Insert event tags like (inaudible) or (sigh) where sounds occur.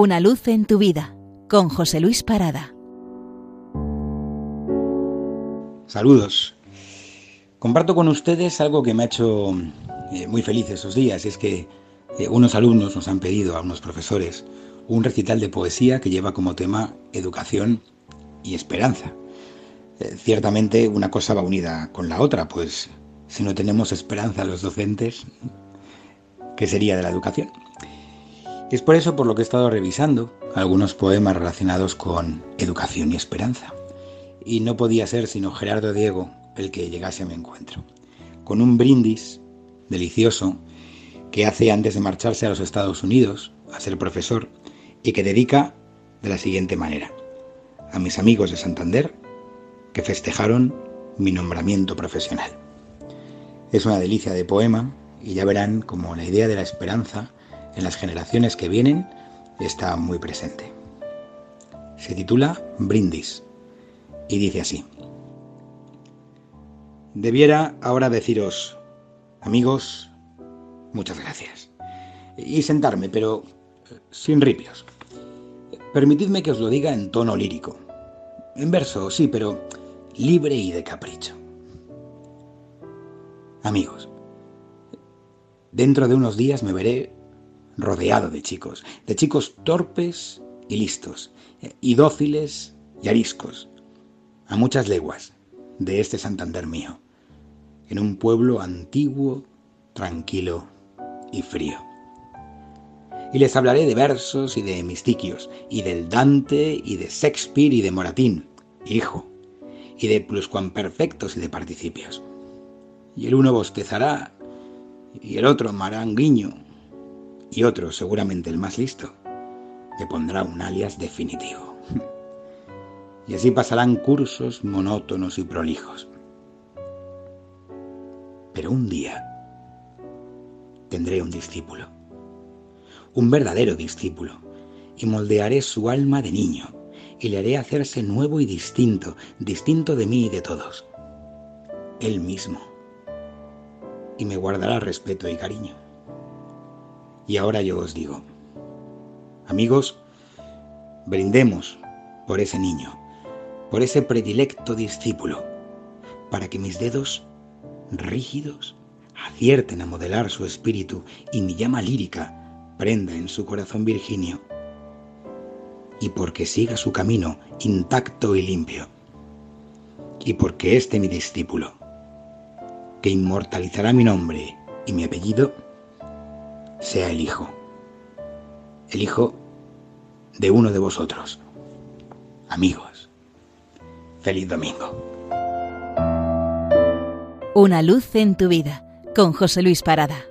Una luz en tu vida con José Luis Parada. Saludos. Comparto con ustedes algo que me ha hecho eh, muy feliz esos días. Es que eh, unos alumnos nos han pedido a unos profesores un recital de poesía que lleva como tema educación y esperanza. Eh, ciertamente una cosa va unida con la otra, pues si no tenemos esperanza los docentes, ¿qué sería de la educación? Es por eso por lo que he estado revisando algunos poemas relacionados con educación y esperanza. Y no podía ser sino Gerardo Diego el que llegase a mi encuentro. Con un brindis delicioso que hace antes de marcharse a los Estados Unidos a ser profesor y que dedica de la siguiente manera. A mis amigos de Santander que festejaron mi nombramiento profesional. Es una delicia de poema y ya verán como la idea de la esperanza en las generaciones que vienen está muy presente. Se titula Brindis y dice así. Debiera ahora deciros, amigos, muchas gracias. Y sentarme, pero sin ripios. Permitidme que os lo diga en tono lírico. En verso, sí, pero libre y de capricho. Amigos, dentro de unos días me veré rodeado de chicos, de chicos torpes y listos, y dóciles y ariscos, a muchas leguas de este Santander mío, en un pueblo antiguo, tranquilo y frío. Y les hablaré de versos y de mistiquios, y del Dante y de Shakespeare y de Moratín, hijo, y de pluscuamperfectos y de participios. Y el uno bostezará, y el otro mará un guiño, y otro, seguramente el más listo, le pondrá un alias definitivo. (laughs) Y así pasarán cursos monótonos y prolijos. Pero un día tendré un discípulo, un verdadero discípulo, y moldearé su alma de niño, y le haré hacerse nuevo y distinto, distinto de mí y de todos. Él mismo. Y me guardará respeto y cariño. Y ahora yo os digo, amigos, brindemos por ese niño, por ese predilecto discípulo, para que mis dedos rígidos acierten a modelar su espíritu y mi llama lírica prenda en su corazón virginio, y porque siga su camino intacto y limpio, y porque este mi discípulo, que inmortalizará mi nombre y mi apellido, sea el Hijo, el Hijo de uno de vosotros. Amigos, feliz domingo. Una luz en tu vida con José Luis Parada.